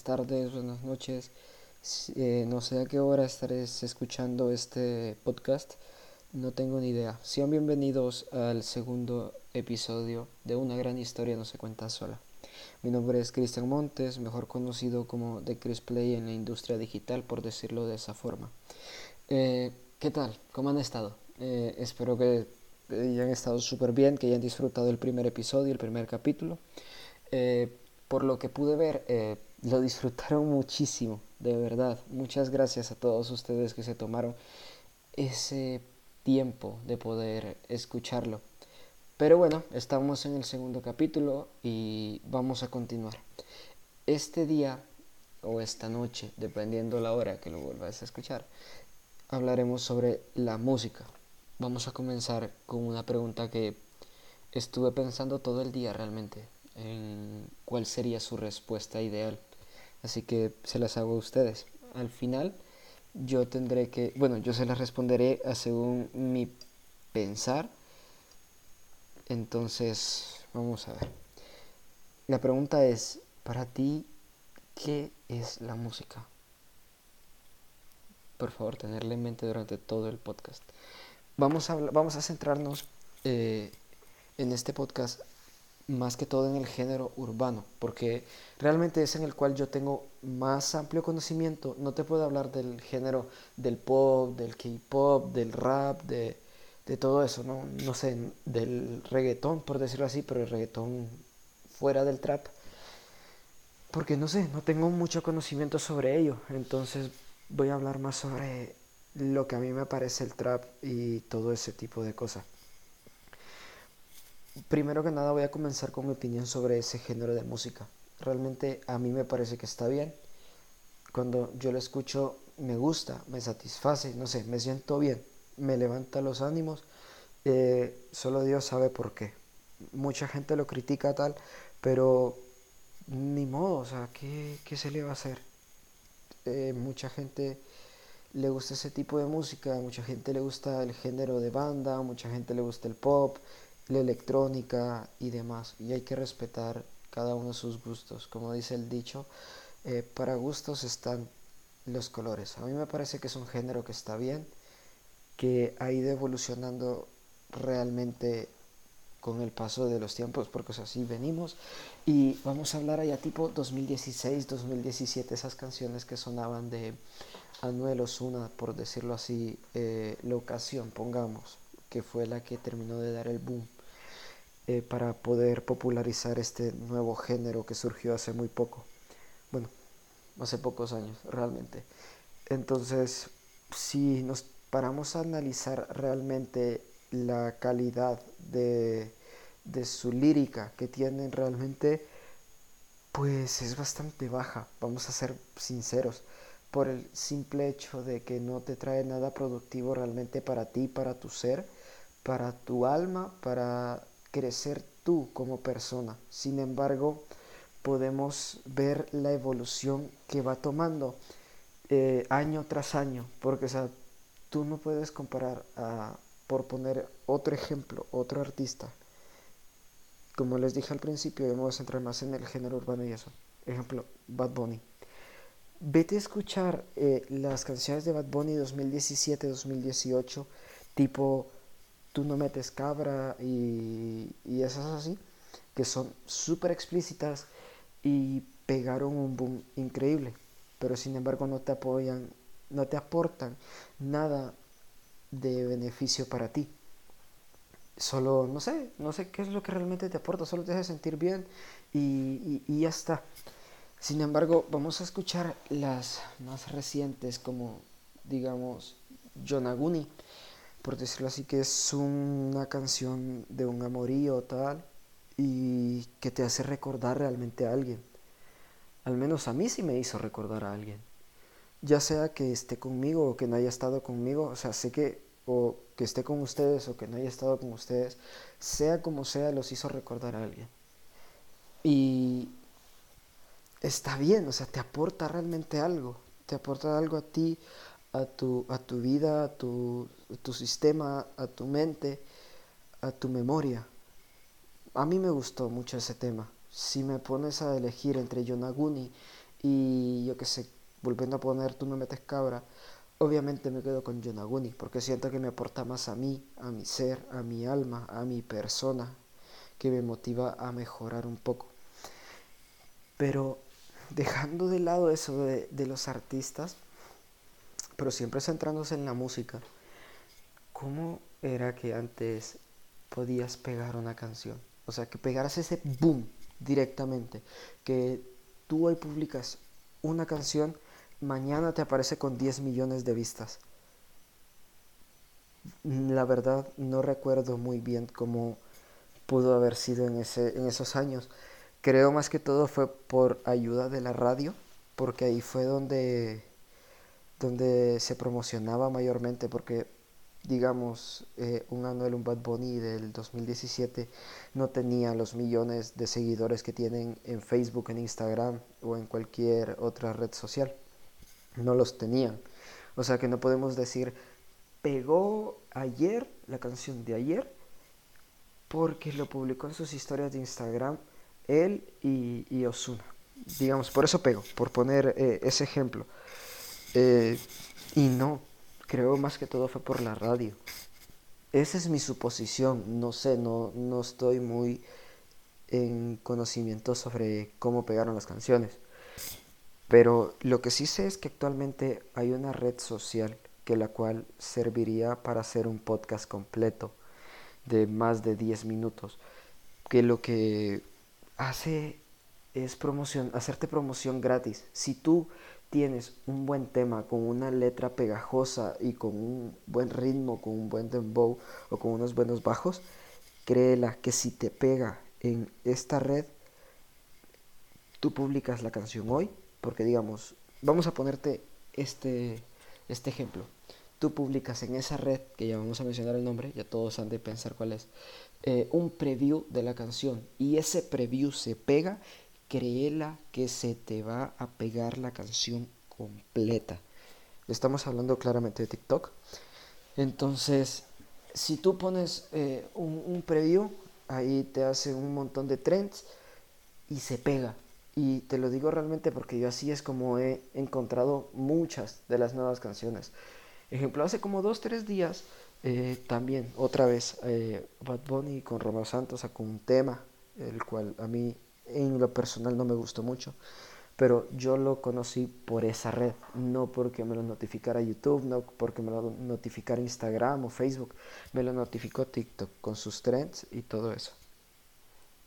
buenas tardes, buenas noches. Eh, no sé a qué hora estaréis escuchando este podcast, no tengo ni idea. Sean bienvenidos al segundo episodio de Una gran historia no se cuenta sola. Mi nombre es Cristian Montes, mejor conocido como The Chris Play en la industria digital, por decirlo de esa forma. Eh, ¿Qué tal? ¿Cómo han estado? Eh, espero que hayan estado súper bien, que hayan disfrutado el primer episodio, el primer capítulo por lo que pude ver, eh, lo disfrutaron muchísimo, de verdad. Muchas gracias a todos ustedes que se tomaron ese tiempo de poder escucharlo. Pero bueno, estamos en el segundo capítulo y vamos a continuar. Este día o esta noche, dependiendo la hora que lo vuelvas a escuchar, hablaremos sobre la música. Vamos a comenzar con una pregunta que estuve pensando todo el día realmente en cuál sería su respuesta ideal. Así que se las hago a ustedes. Al final yo tendré que, bueno, yo se las responderé según mi pensar. Entonces, vamos a ver. La pregunta es, para ti, ¿qué es la música? Por favor, tenerla en mente durante todo el podcast. Vamos a, vamos a centrarnos eh, en este podcast más que todo en el género urbano, porque realmente es en el cual yo tengo más amplio conocimiento. No te puedo hablar del género del pop, del K-pop, del rap, de, todo eso, ¿no? no sé, del reggaetón, por decirlo así, pero el reggaetón fuera del trap. Porque no sé, no tengo mucho conocimiento sobre ello. Entonces voy a hablar más sobre lo que a mí me parece el trap y todo ese tipo de cosas. Primero que nada voy a comenzar con mi opinión sobre ese género de música. Realmente a mí me parece que está bien. Cuando yo lo escucho me gusta, me satisface, no sé, me siento bien, me levanta los ánimos. Eh, solo Dios sabe por qué. Mucha gente lo critica tal, pero ni modo, o sea, ¿qué, se le va a hacer? Eh, mucha gente le gusta ese tipo de música, mucha gente le gusta el género de banda, mucha gente le gusta el pop, la electrónica y demás. Y hay que respetar cada uno de sus gustos. Como dice el dicho, eh, para gustos están los colores. A mí me parece que es un género que está bien, que ha ido evolucionando realmente con el paso de los tiempos, porque así venimos. Y vamos a hablar allá tipo 2016, 2017, esas canciones que sonaban de Anuel Osuna, por decirlo así, eh, la ocasión, pongamos, que fue la que terminó de dar el boom eh, para poder popularizar este nuevo género que surgió hace muy poco. Bueno, hace pocos años, realmente. Entonces, si nos paramos a analizar realmente la calidad de, de su lírica que tienen realmente, pues es bastante baja, vamos a ser sinceros, por el simple hecho de que no te trae nada productivo realmente para ti, para tu ser, para tu alma, para crecer tú como persona. Sin embargo, podemos ver la evolución que va tomando eh, año tras año, porque o sea, tú no puedes comparar a, por poner otro ejemplo, otro artista. Como les dije al principio, vamos a centrar más en el género urbano y eso. Ejemplo, Bad Bunny. Vete a escuchar eh, las canciones de Bad Bunny 2017-2018, tipo tú no metes cabra y, y esas así, que son súper explícitas y pegaron un boom increíble, pero sin embargo no te apoyan, no te aportan nada de beneficio para ti. Solo, no sé, no sé qué es lo que realmente te aporta, solo te hace sentir bien y, y ya está. Sin embargo, vamos a escuchar las más recientes como, digamos, Yonaguni por decirlo así, que es una canción de un amorío tal y que te hace recordar realmente a alguien. Al menos a mí sí me hizo recordar a alguien. Ya sea que esté conmigo o que no haya estado conmigo, o sea, sé que o que esté con ustedes o que no haya estado con ustedes, sea como sea, los hizo recordar a alguien. Y está bien, o sea, te aporta realmente algo, te aporta algo a ti, a tu, a tu vida, a tu, tu sistema, a tu mente, a tu memoria. A mí me gustó mucho ese tema. Si me pones a elegir entre Yonaguni y yo que sé, volviendo a poner Tú no metes cabra, obviamente me quedo con Yonaguni porque siento que me aporta más a mí, a mi ser, a mi alma, a mi persona, que me motiva a mejorar un poco. Pero dejando de lado eso de, de los artistas, pero siempre centrándose en la música, ¿cómo era que antes podías pegar una canción? O sea, que pegaras ese boom directamente, que tú hoy publicas una canción, mañana te aparece con 10 millones de vistas. La verdad no recuerdo muy bien cómo pudo haber sido en, ese, en esos años. Creo más que todo fue por ayuda de la radio, porque ahí fue donde, donde se promocionaba mayormente, porque digamos, eh, un Anuel, un Bad Bunny del 2017 no tenía los millones de seguidores que tienen en Facebook, en Instagram o en cualquier otra red social. No los tenían. O sea que no podemos decir, pegó ayer la canción de ayer porque lo publicó en sus historias de Instagram él y, y Osuna. Digamos, por eso pegó, por poner eh, ese ejemplo. Eh, y no, creo más que todo fue por la radio. Esa es mi suposición, no sé, no, no estoy muy en conocimiento sobre cómo pegaron las canciones. Pero lo que sí sé es que actualmente hay una red social que la cual serviría para hacer un podcast completo de más de 10 minutos, que lo que hace es promoción, hacerte promoción gratis. Si tú tienes un buen tema con una letra pegajosa y con un buen ritmo, con un buen dembow o con unos buenos bajos, créela que si te pega en esta red, tú publicas la canción hoy, porque digamos, vamos a ponerte este, este ejemplo. Tú publicas en esa red, que ya vamos a mencionar el nombre, ya todos han de pensar cuál es, eh, un preview de la canción y ese preview se pega créela que se te va a pegar la canción completa. Estamos hablando claramente de TikTok. Entonces, si tú pones eh, un, preview, ahí te hace un montón de trends y se pega. Y te lo digo realmente porque yo así es como he encontrado muchas de las nuevas canciones. Ejemplo, hace como dos, tres días, eh, también otra vez, eh, Bad Bunny con Romeo Santos sacó un tema, el cual a mí en lo personal no me gustó mucho, pero yo lo conocí por esa red, no porque me lo notificara YouTube, no porque me lo notificara Instagram o Facebook, me lo notificó TikTok con sus trends y todo eso.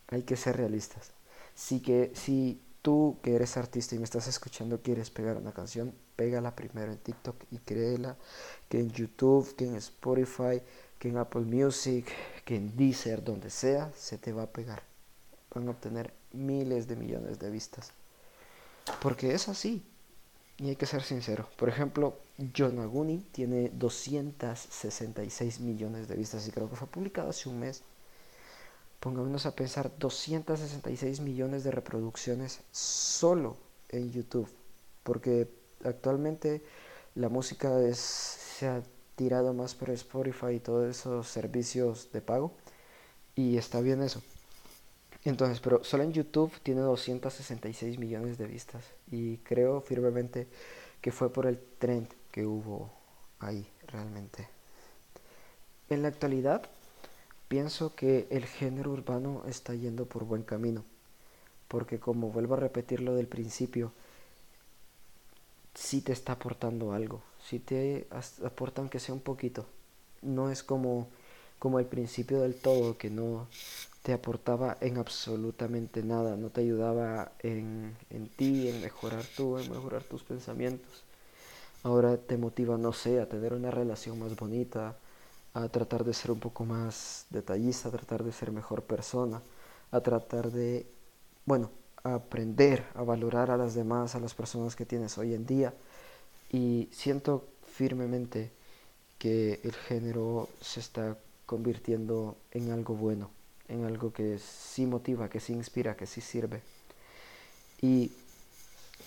Hay que ser realistas. Si, que, si tú que eres artista y me estás escuchando quieres pegar una canción, pégala primero en TikTok y créela que en YouTube, que en Spotify, que en Apple Music, que en Deezer, donde sea, se te va a pegar. Van a obtener miles de millones de vistas. Porque es así. Y hay que ser sincero. Por ejemplo, Yonaguni tiene 266 millones de vistas y creo que fue publicado hace un mes. Pongámonos a pensar 266 millones de reproducciones solo en YouTube. Porque actualmente la música es, se ha tirado más por Spotify y todos esos servicios de pago. Y está bien eso. Entonces, pero solo en YouTube tiene 266 millones de vistas y creo firmemente que fue por el trend que hubo ahí realmente. En la actualidad, pienso que el género urbano está yendo por buen camino, porque como vuelvo a repetir lo del principio, sí te está aportando algo, sí te aporta aunque sea un poquito. No es como, como el principio del todo, que no, te aportaba en absolutamente nada, no te ayudaba en, en ti, en mejorar tú, en mejorar tus pensamientos. Ahora te motiva, no sé, a tener una relación más bonita, a tratar de ser un poco más detallista, a tratar de ser mejor persona, a tratar de, bueno, aprender a valorar a las demás, a las personas que tienes hoy en día. Y siento firmemente que el género se está convirtiendo en algo bueno en algo que sí motiva, que sí inspira, que sí sirve. Y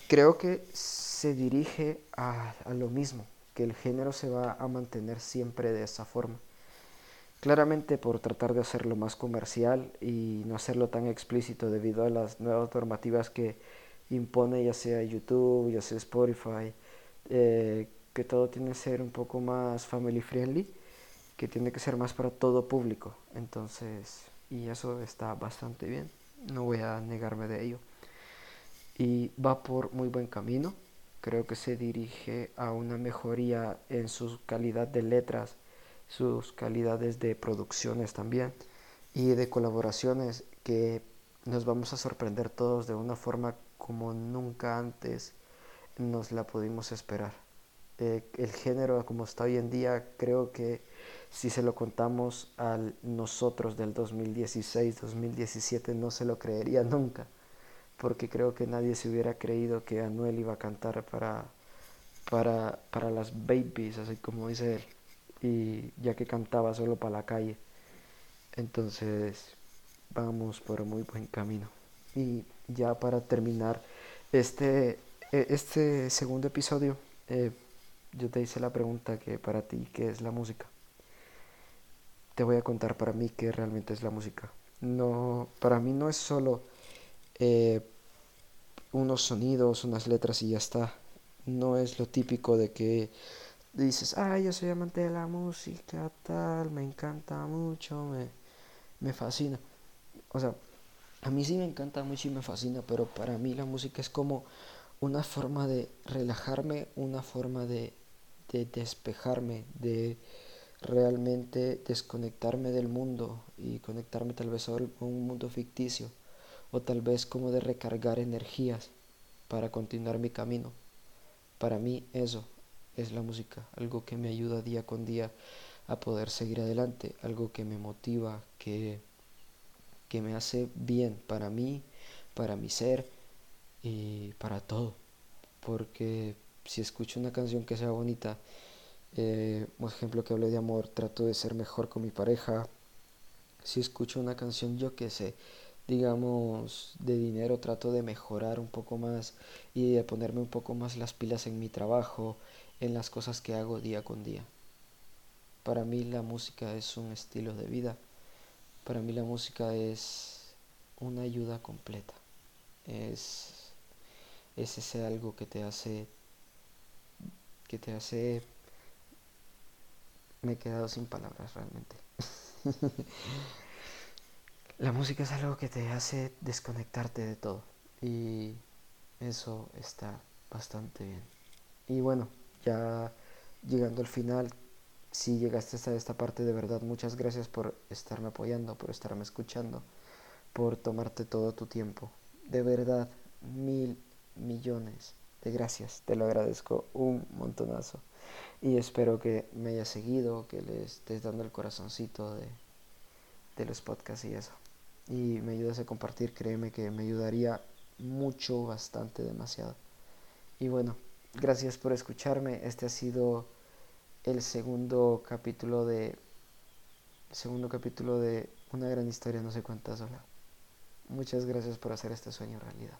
creo que se dirige a, lo mismo, que el género se va a mantener siempre de esa forma. Claramente por tratar de hacerlo más comercial y no hacerlo tan explícito debido a las nuevas normativas que impone ya sea YouTube, ya sea Spotify, eh, que todo tiene que ser un poco más family friendly, que tiene que ser más para todo público. Entonces, y eso está bastante bien, no voy a negarme de ello. Y va por muy buen camino, creo que se dirige a una mejoría en su calidad de letras, sus calidades de producciones también y de colaboraciones que nos vamos a sorprender todos de una forma como nunca antes nos la pudimos esperar. Eh, el género como está hoy en día creo que si se lo contamos a nosotros del 2016-2017 no se lo creería nunca porque creo que nadie se hubiera creído que Anuel iba a cantar para, para, para las babies, así como dice él y ya que cantaba solo para la calle. Entonces, vamos por muy buen camino. Y ya para terminar este, e, este segundo episodio, eh, yo te hice la pregunta que para ti, ¿qué es la música? Te voy a contar para mí qué realmente es la música. No, para mí no es solo eh, unos sonidos, unas letras y ya está. No es lo típico de que dices, ay, yo soy amante de la música, tal, me encanta mucho, me, me fascina. O sea, a mí sí me encanta mucho y me fascina, pero para mí la música es como una forma de relajarme, una forma de, de despejarme, de realmente desconectarme del mundo y conectarme tal vez a un mundo ficticio o tal vez como de recargar energías para continuar mi camino. Para mí eso es la música, algo que me ayuda día con día a poder seguir adelante, algo que me motiva, que, que me hace bien para mí, para mi ser y para todo. Porque si escucho una canción que sea bonita, eh, por ejemplo que hable de amor, trato de ser mejor con mi pareja. Si escucho una canción, yo que sé, digamos, de dinero, trato de mejorar un poco más y de ponerme un poco más las pilas en mi trabajo, en las cosas que hago día con día. Para mí la música es un estilo de vida. Para mí la música es una ayuda completa. Es, es ese algo que te hace que te hace me he quedado sin palabras realmente. la música es algo que te hace desconectarte de todo y eso está bastante bien. Y bueno, ya llegando al final, si llegaste hasta esta parte de verdad, muchas gracias por estarme apoyando, por estarme escuchando, por tomarte todo tu tiempo. De verdad, mil millones de gracias, te lo agradezco un montonazo. Y espero que me hayas seguido, que le estés dando el corazoncito de, de los podcasts y eso. Y me ayudas a compartir, créeme que me ayudaría mucho, bastante, demasiado. Y bueno, Gracias por escucharme. Este ha sido el segundo capítulo de segundo capítulo de una gran historia, no sé cuántas horas. Muchas gracias por hacer este sueño realidad.